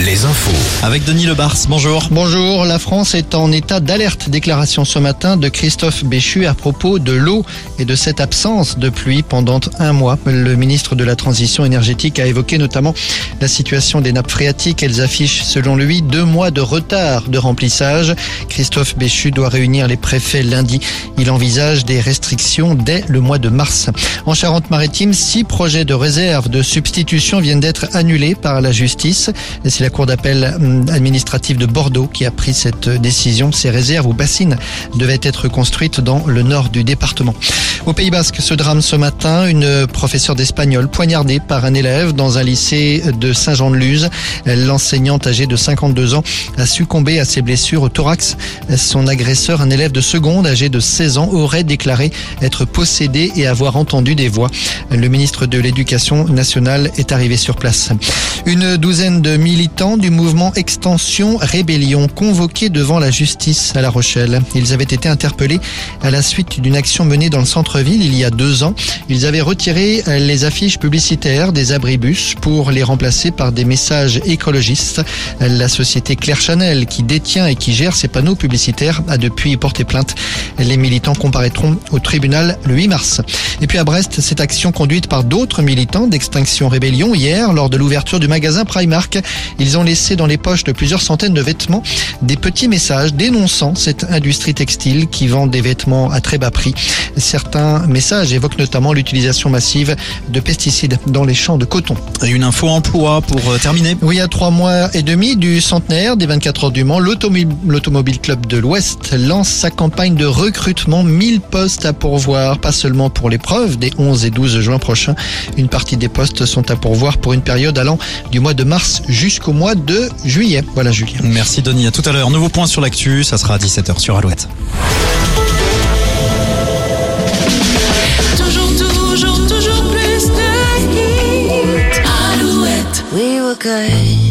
les infos. Avec Denis Lebars, bonjour. Bonjour, la France est en état d'alerte. Déclaration ce matin de Christophe Béchu à propos de l'eau et de cette absence de pluie pendant un mois. Le ministre de la Transition énergétique a évoqué notamment la situation des nappes phréatiques. Elles affichent, selon lui, deux mois de retard de remplissage. Christophe Béchu doit réunir les préfets lundi. Il envisage des restrictions dès le mois de mars. En Charente-Maritime, six projets de réserve de substitution viennent d'être annulés par la justice. C'est la Cour d'appel hum, administrative de Bordeaux qui a pris cette décision. Ces réserves ou bassines devaient être construites dans le nord du département. Au Pays Basque, ce drame ce matin, une professeure d'espagnol poignardée par un élève dans un lycée de Saint-Jean-de-Luz. L'enseignante âgée de 52 ans a succombé à ses blessures au thorax. Son agresseur, un élève de seconde âgé de 16 ans, aurait déclaré être possédé et avoir entendu des voix. Le ministre de l'Éducation nationale est arrivé sur place. Une douzaine de militants du mouvement Extension Rébellion convoqués devant la justice à La Rochelle. Ils avaient été interpellés à la suite d'une action menée dans le centre-ville il y a deux ans. Ils avaient retiré les affiches publicitaires des abribus pour les remplacer par des messages écologistes. La société Claire Chanel, qui détient et qui gère ces panneaux publicitaires, a depuis porté plainte. Les militants comparaîtront au tribunal le 8 mars. Et puis à Brest, cette action conduite par d'autres militants d'Extinction Rébellion hier lors de l'ouverture du magasin Primark. Ils ont laissé dans les poches de plusieurs centaines de vêtements des petits messages dénonçant cette industrie textile qui vend des vêtements à très bas prix. Certains messages évoquent notamment l'utilisation massive de pesticides dans les champs de coton. Et une info emploi pour euh, terminer. Oui, à trois mois et demi du centenaire des 24 heures du Mans, l'Automobile Club de l'Ouest lance sa campagne de recrutement 1000 postes à pourvoir, pas seulement pour l'épreuve des 11 et 12 juin prochains. Une partie des postes sont à pourvoir pour une période allant du mois de mars jusqu'au mois de juillet. Voilà, Julien. Merci Denis, à tout à l'heure. Nouveau point sur l'actu, ça sera à 17h sur Alouette. Were good,